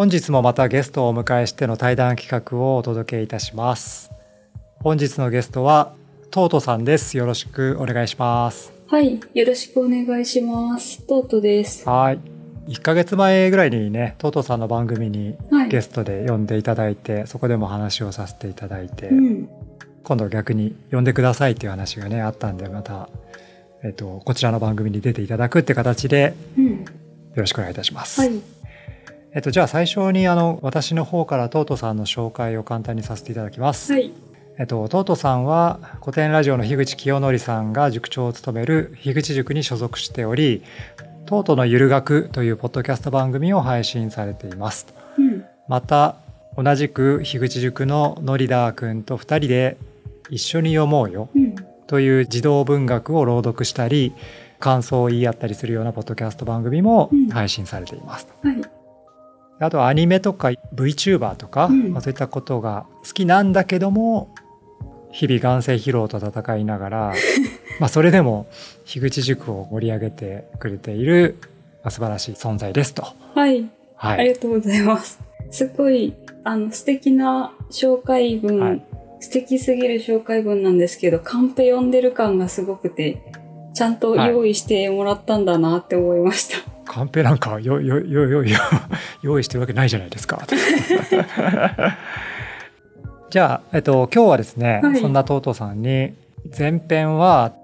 本日もまたゲストをお迎えしての対談企画をお届けいたします本日のゲストはトートさんですよろしくお願いしますはい、よろしくお願いします。トートです。はい1ヶ月前ぐらいにねトートさんの番組にはい。ゲストで呼んでいただいてそこでも話をさせていただいて、うん。今度逆に呼んでくださいっていう話がねあったんでまた、えっとこちらの番組に出ていただくって形でうん。よろしくお願いいたします。はい。えっと、じゃあ最初にあの私の方からトートさんの紹介を簡単にさせていただきます。はい。えっと、トートさんは古典ラジオの樋口清則さんが塾長を務める樋口塾に所属しており「トートのゆる学」というポッドキャスト番組を配信されています。うん。また同じく樋口塾のノリダーくんと2人で「一緒に読もうようん。」という児童文学を朗読したり感想を言い合ったりするようなポッドキャスト番組もうん配信されています。はい。あとアニメとか VTuber とか、うんまあ、そういったことが好きなんだけども日々眼性疲労と戦いながら まあそれでも樋口塾を盛り上げてくれている、まあ、素晴らしい存在ですと。はい。はい、ありがとうございます。すごい、あの、素敵な紹介文、はい素敵すぎる紹介文なんですけど、カンペ読んでる感がすごくて、ちゃんと用意してもらったんだなって思いました。カンペなんかよよよよよ用意してるわけないじゃないですか。じゃあ、えっと、今日はですね、はいそんなトートさんに前編は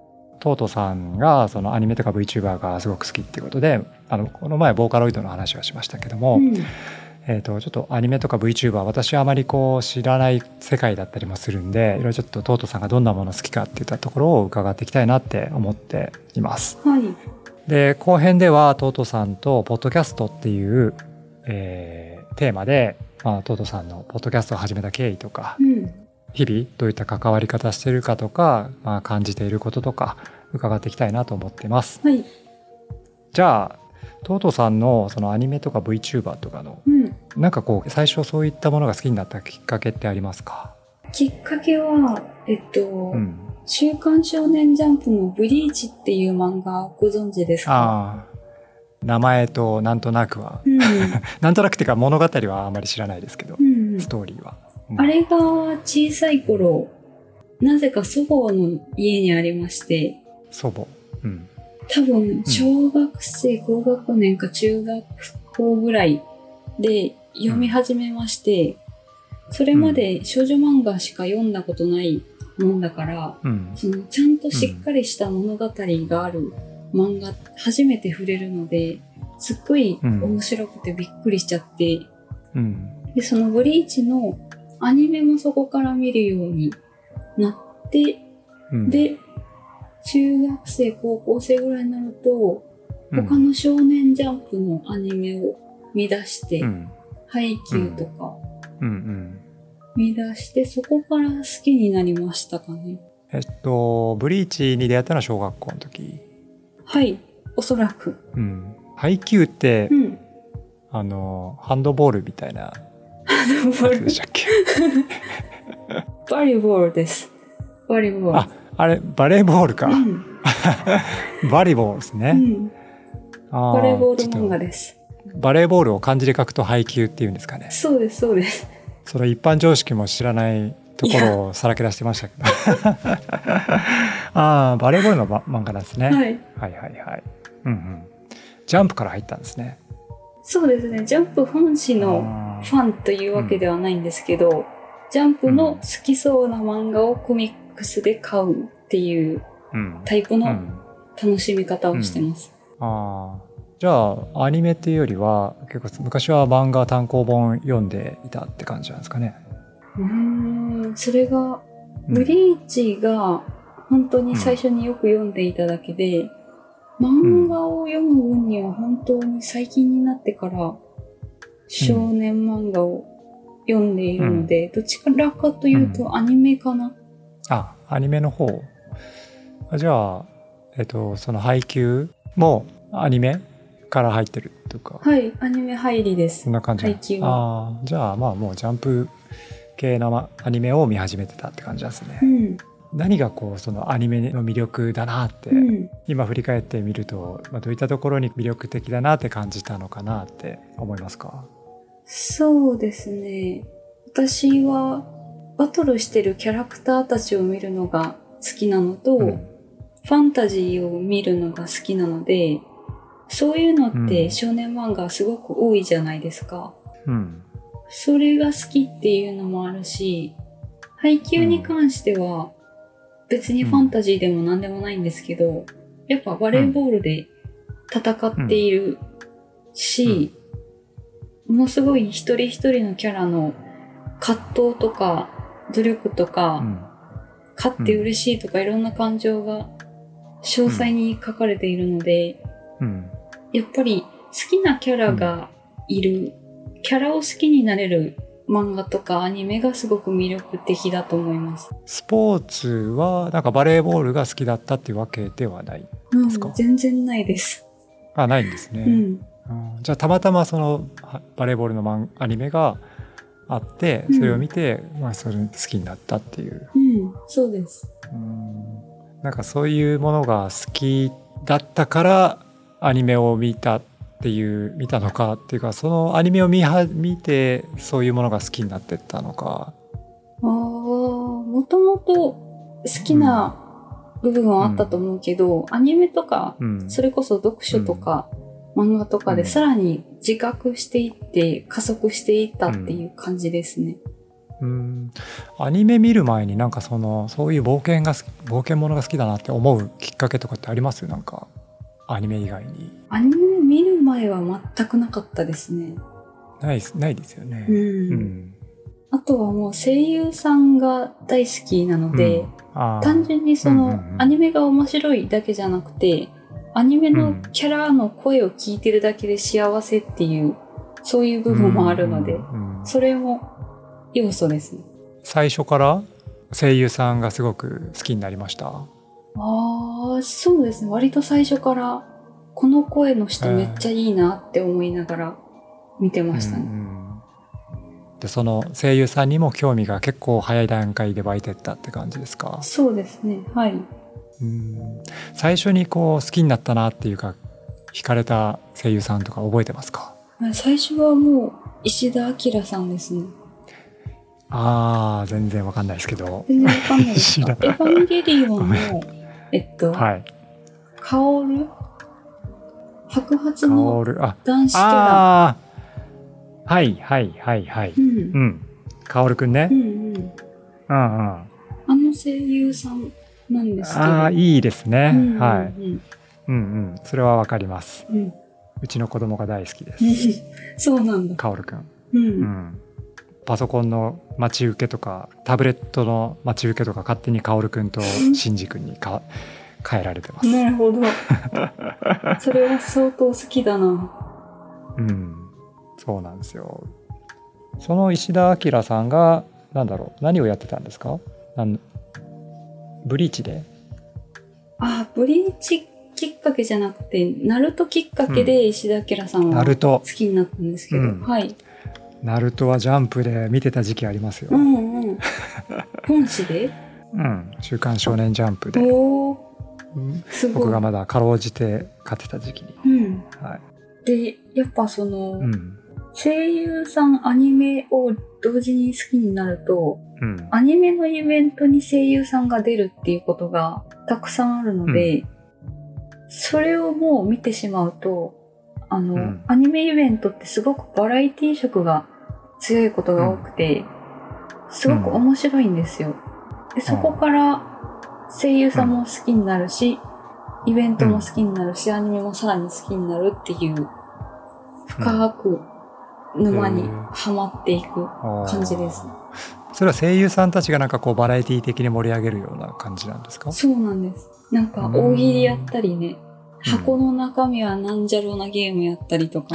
トートさんがそのアニメとか VTuber がすごく好きっていうことであのこの前ボーカロイドの話はしましたけども、うん。えっとちょっとアニメとか VTuber 私はあまりこう知らない世界だったりもするんでいろいろちょっとトートさんがどんなもの好きかっていったところを伺っていきたいなって思っています。はい。で後編ではトートさんとポッドキャストっていう、えーテーマで、まあ、トートさんのポッドキャストを始めた経緯とかうん。日々どういった関わり方してるかとか、まあ、感じていることとか伺っていきたいなと思ってます。はい。じゃあトートさんのそのアニメとか VTuber とかのうん。なんかこう最初そういったものが好きになったきっかけってありますか、きっかけは、えっと、うん、週刊少年ジャンプのブリーチっていう漫画ご存知ですか？名前となんとなくはうん。なんとなくっていうか物語はあまり知らないですけど、うんス。トーリーは。うんあれが小さい頃、なぜか祖母の家にありまして、祖母。うん。多分小学生高学年か中学校ぐらいで読み始めまして、それまで少女漫画しか読んだことないもんだから、うん。そのちゃんとしっかりした物語がある漫画、初めて触れるので、すっごい面白くてびっくりしちゃって、うん。で、そのブリーチのアニメもそこから見るようになって、うん、で、中学生、高校生ぐらいになると、うん、他の少年ジャンプのアニメを見出して、うん。ハイキューとかうん。うん。見出して、そこから好きになりましたかね。えっと、ブリーチに出会ったのは小学校の時。はい、おそらく。うん。配球って、うん。あの、ハンドボールみたいなボやつでしたっけ？バリボールです。バリボール。あ、あれ、バレーボールか。うん。バリボールですね。うん。あバレーボール漫画です。とバレーボールを漢字で書くと配球っていうんですかね。そうです、そうです。その一般常識も知らないところをさらけ出してましたけど。ああ、バレーボールのま漫画なんですね。はい。はいはいはい。うんうん。ジャンプから入ったんですね。そうですね。ジャンプ本誌のファンというわけではないんですけど、ジャンプの好きそうな漫画をコミックスで買うっていううん。タイプのうん。楽しみ方をしてます。ああ。じゃあ、アニメっていうよりは、結構昔は漫画単行本読んでいたって感じなんですかね。うーん、それが、うんブリーチが本当に最初によく読んでいただけで、漫画を読む分には本当に最近になってから少年漫画を読んでいるので、どちらかというとアニメかな。あ、アニメの方。あじゃあ、えっと、その配給もアニメから入ってるとか、はい、アニメ入りですそん。な感じああ、じゃあまあもうジャンプ系のまアニメを見始めてたって感じですね。うん。何がこうそのアニメの魅力だなって、うん。今振り返ってみると、まあ、どういったところに魅力的だなって感じたのかなって思いますか？そうですね。私は、バトルしてるキャラクターたちを見るのが好きなのと、うんファンタジーを見るのが好きなので、そういうのっうんて少年漫画すごく多いじゃないですか。うん。それが好きっていうのもあるし、配給に関しては別にファンタジーでも何でもないんですけど、やっぱバレーボールで戦っているし、ものすごい一人一人のキャラの葛藤とか努力とか、うん。勝って嬉しいとかいろんな感情が詳細に書かれているので、うん。やっぱり好きなキャラがいる、キャラを好きになれる漫画とかアニメがすごく魅力的だと思います。スポーツはなんかバレーボールが好きだったっていうわけではない。うんですか？全然ないです。あ、ないんですね。うん。うんじゃあたまたまそのはバレーボールのマンアニメがあってうんそれを見て、まあそれ好きになったっていう。うん、そうです。うんなんかそういうものが好きだったからアニメを見たっていう見たのかっていうかそのアニメを見は見てそういうものが好きになってったのか。ああ、もともと好きな部分はあったと思うけど、アニメとか、うん、それこそ読書とか、漫画とかでうん。さらに自覚していって加速していったっていう感じですね。うん。アニメ見る前になんかそのそういう冒険が冒険ものが好きだなって思うきっかけとかってあります？なんかアニメ以外にアニメ見る前は全くなかったですね。ないですないですよねう。ん。うんあとはもう声優さんが大好きなので、うん単純にその、アニメが面白いだけじゃなくて、アニメのうんキャラの声を聞いてるだけで幸せっていう、そういう部分もあるので、それも要素ですね。最初から声優さんがすごく好きになりました？ああ、そうですね。割と最初から、この声の人めっちゃいいなって思いながら見てましたね。うんうんでその声優さんにも興味が結構早い段階で湧いてったって感じですか？そうですね。はい。うん最初にこう好きになったなっていうか惹かれた声優さんとか覚えてますか？最初はもう、石田明さんですね。ああ全然わかんないですけど全然わかんないです知か。らエヴァンゲリオンの、えっと、はい。カオル？白髪の男子キャラ。ああはいはいはいはい。うん。う。ん。薫くんね。うんうん。うんうん。あの声優さんなんですけど。ああいいですね、うんうんうん。はい。うんうん。それはわかります。うん。うちの子供が大好きです。そうなんだ。薫くん。う。うんんパソコンの待ち受けとかタブレットの待ち受けとか勝手に薫くんと真司くんにか変えられてます、なるほど。それは相当好きだな。うん、そうなんですよ。その石田明さんがなんだろう何をやってたんですか？なんブリーチで？あ、ブリーチきっかけじゃなくて、ナルトきっかけで石田明さんは好きになったんですけど、うん。はい。ナルトはジャンプで見てた時期ありますよ、うんうん。本誌で？うん。週刊少年ジャンプで、おー、うんすごい。僕がまだかろうじて買ってた時期に、うん。はい。で、やっぱその、うん。声優さんアニメを同時に好きになると、うん。アニメのイベントに声優さんが出るっていうことがたくさんあるので、それをもう見てしまうと、あの、うん。アニメイベントってすごくバラエティ色が強いことが多くて、すごく面白いんですよ。でそこから声優さんも好きになるし、イベントも好きになるし、アニメもさらに好きになるっていう、深く沼にはまっていく感じです。それは声優さんたちがなんかこうバラエティ的に盛り上げるような感じなんですか？そうなんです。なんか大喜利やったりね、うん箱の中身はなんじゃろうなゲームやったりとか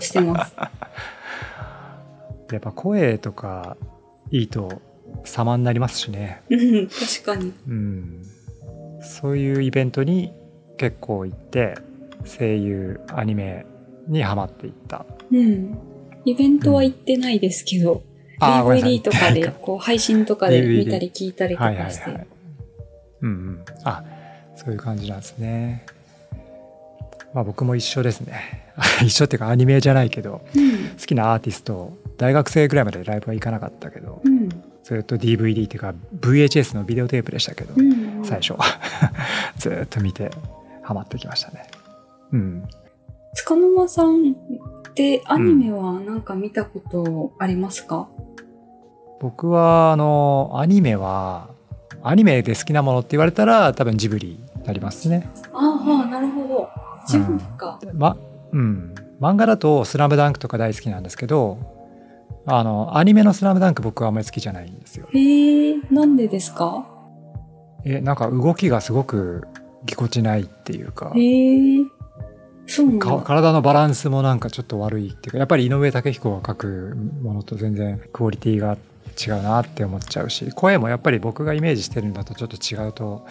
してます。やっぱ声とかいいと様になりますしね、うん、確かに。うん、そういうイベントに結構行って声優アニメにハマっていった。うん。イベントは行ってないですけど、あーごめん DVD とかで、こう配信とかで見たり聞いたりとはいはかして。いはい。うんうん。あそういう感じなんですね。まあ僕も一緒ですね 一緒っていうかアニメじゃないけどうん。好きなアーティスト大学生ぐらいまでライブは行かなかったけどうん。ずっと DVD っていうか VHS のビデオテープでしたけど、うん。最初。ずっと見てハマってきましたね。うん。塚沼さんってアニメはなんか見たことありますか、僕はあのアニメはアニメで好きなものって言われたら多分ジブリになりますね。ああなるほど。自分か、まうん。漫画だと「スラムダンクとか大好きなんですけどあのアニメの「スラムダンク僕はあんまり好きじゃないんですよ。へえなんでですか？えなんか動きがすごくぎこちないっていうかへえそうなんかだ体のバランスもなんかちょっと悪いっていうかやっぱり井上武彦が描くものと全然クオリティが違うなって思っちゃうし声もやっぱり僕がイメージしてるのとちょっと違うと、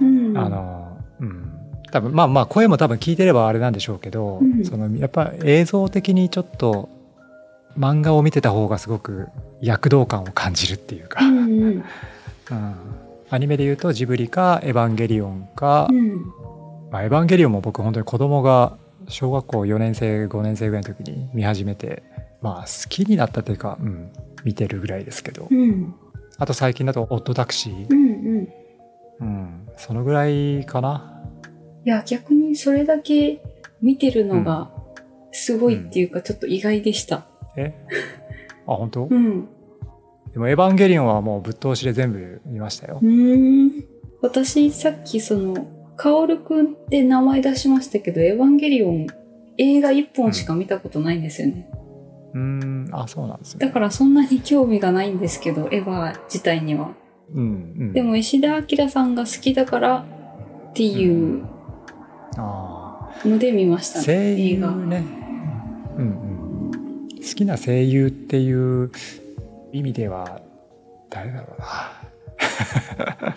うん。あのうん多分まあまあ声も多分聞いてればあれなんでしょうけど、うん。そのやっぱ映像的にちょっと漫画を見てた方がすごく躍動感を感じるっていうか、うんうん。うん。アニメで言うとジブリかエヴァンゲリオンか、うん。まあ、エヴァンゲリオンも僕本当に子供が小学校4年生5年生ぐらいの時に見始めてまあ好きになったというか、うん、見てるぐらいですけど。うん。あと最近だと「オットタクシー。う」んうん。うん、そのぐらいかないや逆にそれだけ見てるのがすごいっていうかちょっと意外でした。え？あ本当？うん。でも「エヴァンゲリオン」はもうぶっ通しで全部見ましたよ。う。ーん。私さっきそのカオルくんって名前出しましたけどエヴァンゲリオン映画一本しか見たことないんですよね、うーん。あそうなんですね。だからそんなに興味がないんですけどエヴァ自体には。うんうん、でも石田明さんが好きだからっていうあので見ましたね、ー声優ね、うんうん、好きな声優っていう意味では誰だろうな。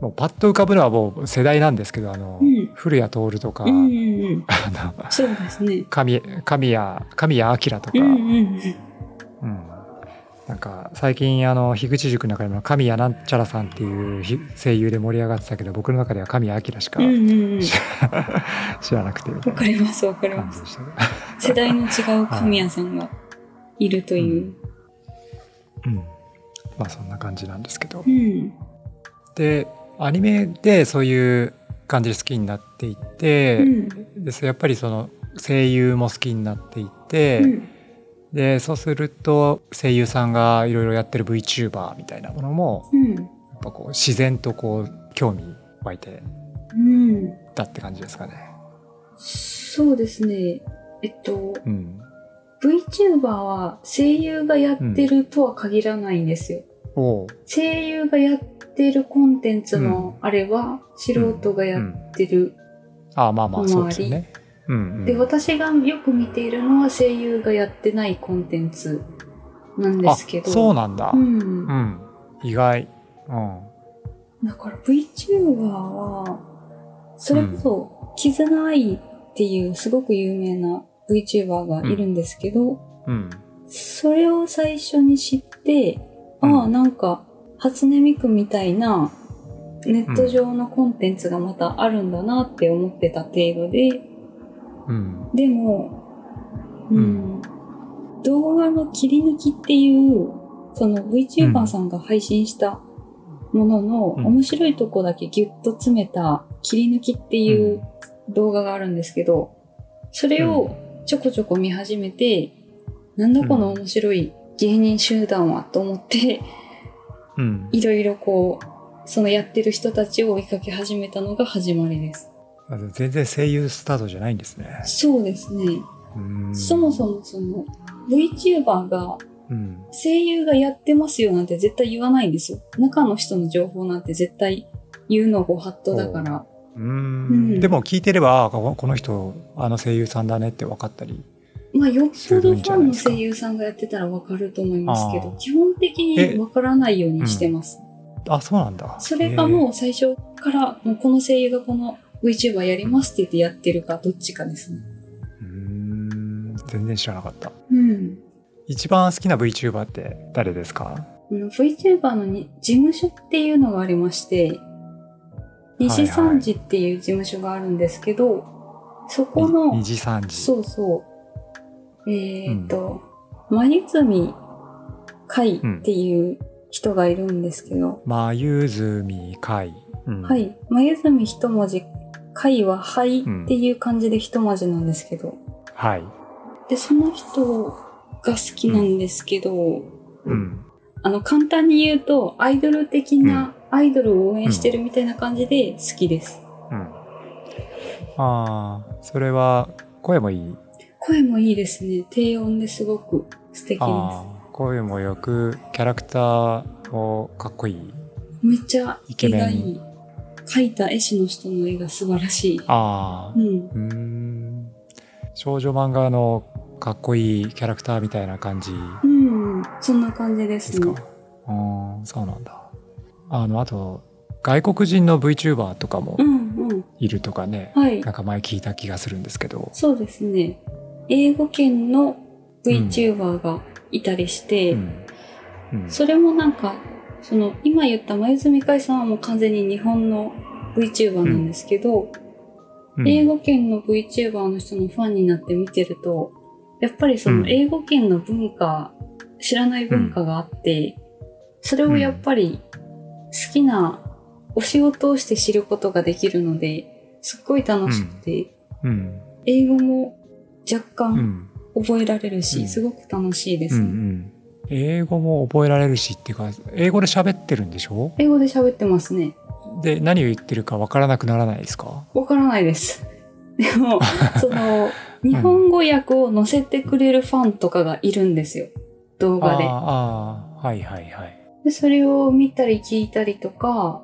もうパッと浮かぶのはもう世代なんですけどあの、うん。古谷徹とか、うんうんうん。あのそうですね。神神谷神谷明とか、うんうんうん。うんなんか最近あの樋口塾の中でも神谷なんちゃらさんっていうひ声優で盛り上がってたけど僕の中では神谷明しかうんうんうん。知らなくてわかりますわかります。世代の違う神谷さんがいるという。うん、まあそんな感じなんですけど。うん。でアニメでそういう感じで好きになっていって、うん。ですやっぱりその声優も好きになっていって、うんでそうすると声優さんがいろいろやってる VTuber みたいなものもうんやっぱこう自然とこう興味湧いてうんたって感じですかね。そうですねえっとうん、VTuber は声優がやってるとは限らないんですよ。おう声優がやってるコンテンツのあれは、素人がやってる。ああまあまあそうですよね。うんうん、で、私がよく見ているのは声優がやってないコンテンツなんですけど。あそうなんだ。う。うんん、意外。うんだから VTuber は、それこそ、キズナアイっていうすごく有名な VTuber がいるんですけど、うんそれを最初に知って、うんああ、なんか、初音ミクみたいな、ネット上のコンテンツがまたあるんだなって思ってた程度で、うん。でも、うん、動画の切り抜きっていう、その VTuber さんが配信したもののうん。面白いとこだけギュッと詰めた切り抜きっていう動画があるんですけど、それをちょこちょこ見始めて、なんだこの面白い芸人集団はと思って、うん。いろいろこう、そのやってる人たちを追いかけ始めたのが始まりです。全然声優スタートじゃないんですね。そうですね。うんそもそもその VTuber がうん声優がやってますよなんて絶対言わないんですよ。中の人の情報なんて絶対言うのご法度だから。ううんんでも聞いてればあここの人あの声優さんだねって分かったりまあよっぽどファンの声優さんがやってたらわかると思いますけど基本的にわからないようにしてます。あそうなんだそれかもう最初からもうこの声優がこの VTuber やりますって言ってやってるかどっちかですね。うーん全然知らなかったうん。一番好きな VTuber って誰ですか？VTuber のに事務所っていうのがありまして、西三時っていう事務所があるんですけど、そこの、二次三次。そうそう。えっ、と、眉住海っていう人がいるんですけど、眉住海。うんはい。眉住一文字、海ははいっていう感じで一文字なんですけど、はい。で、その人が好きなんですけど、うん。あの、簡単に言うと、アイドル的な、アイドルを応援してるみたいな感じで好きです。うん。ああ、それは声もいい。声もいいですね。低音ですごく素敵でああ、声もよく、キャラクターもかっこいい。す。めっちゃイケメがいい。描いた絵師の人の絵が素晴らしい。ああう、ん。うーん。少女漫画のかっこいいキャラクターみたいな感じうん。そんな感じでですね。ああ、そうなんだ。あの、あと、外国人の VTuber とかもうんうん。いるとかね、はい。なんか前聞いた気がするんですけど。そうですね。英語圏の VTuber がいたりして、うん。うん。それもなんか、その、今言った眉住海さんはもう完全に日本の VTuber なんですけど、うん英語圏の VTuber の人のファンになって見てると、やっぱりそうんの英語圏の文化、知らない文化があって、それをやっぱり好きなお仕事をして知ることができるので、すっごい楽しくて、うん。英語も若干うん。覚えられるし、うんすごく楽しいでうんうすね。ん。英語も覚えられるしっていうか、英語で喋ってるんでしょ？英語で喋ってますね。で、何を言ってるかわからなくならないですか？わからないです。でも、その、日本語訳を載せてくれるファンとかがいるんですよ。動画で。あーあー、はいはいはい。で、それを見たり聞いたりとか、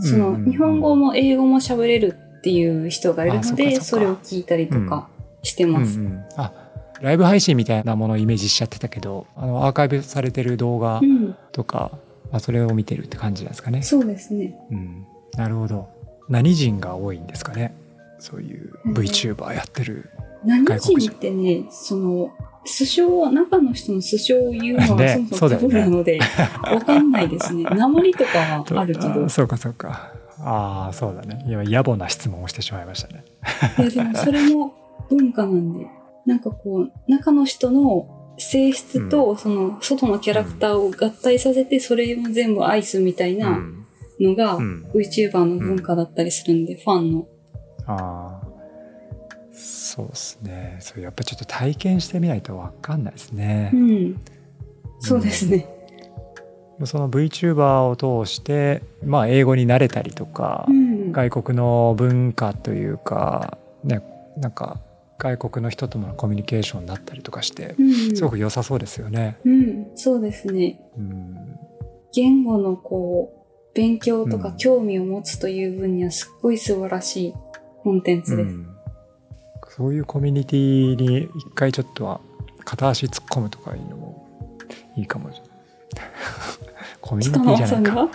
その、うんうんうん日本語も英語も喋れるっていう人がいるあので、それを聞いたりとかしてます。うんうん、あライブ配信みたいなものをイメージしちゃってたけどあのアーカイブされてる動画うん、とか、まあ、それを見てるって感じなんですかね。そうですね。うん、なるほど何人が多いんですかねそういううん VTuber やってる。何外国人人ってね、その、素性は、中の人の素性を言うのは ねそもそもタブーなので、わかんないですね。鉛とかはあるけどあ。そうかそうか。ああそうだね。今野暮な質問をしてしまいましたね。いやでもそれも文化なんで、なんかこう、中の人の性質と、その外のキャラクターを合体させて、それも全部愛すみたいうなんのが、うん VTuber の文化だったりするんで、ファンの。ああそうですね。それやっぱちょっと体験してみないとわかんないですねう。ん。そうですね。その VTuber を通して、まあ、英語に慣れたりとか、うん。外国の文化というか、ね、なんか外国の人とのコミュニケーションになったりとかしてうん。すごく良さそうですよね。うん。そうですね。うん言語のこう、勉強とかうん興味を持つという分にはすっごい素晴らしいコンテンツです。うんそういうコミュニティに一回ちょっとは片足突っ込むとかいうのもいいかも。コミュニテ塚ィじゃないか。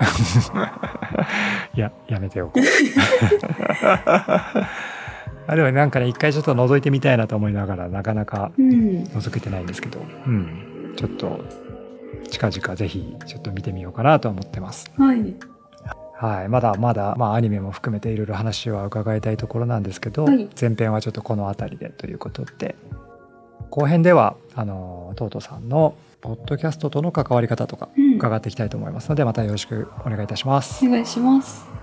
いや、やめておこう。あでもなんかね、一回ちょっと覗いてみたいなと思いながら、なかなかうん。覗けてないんですけど、うん。ちょっと、近々ぜひ、ちょっと見てみようかなと思ってます。はい。はい。まだまだ、まあ、アニメも含めていろいろ話は伺いたいところなんですけど、はい前編はちょっとこの辺りでということで、後編では、あの、トートさんの、ポッドキャストとの関わり方とか、うん。伺っていきたいと思いますので、またよろしくお願いいたします。お願いします。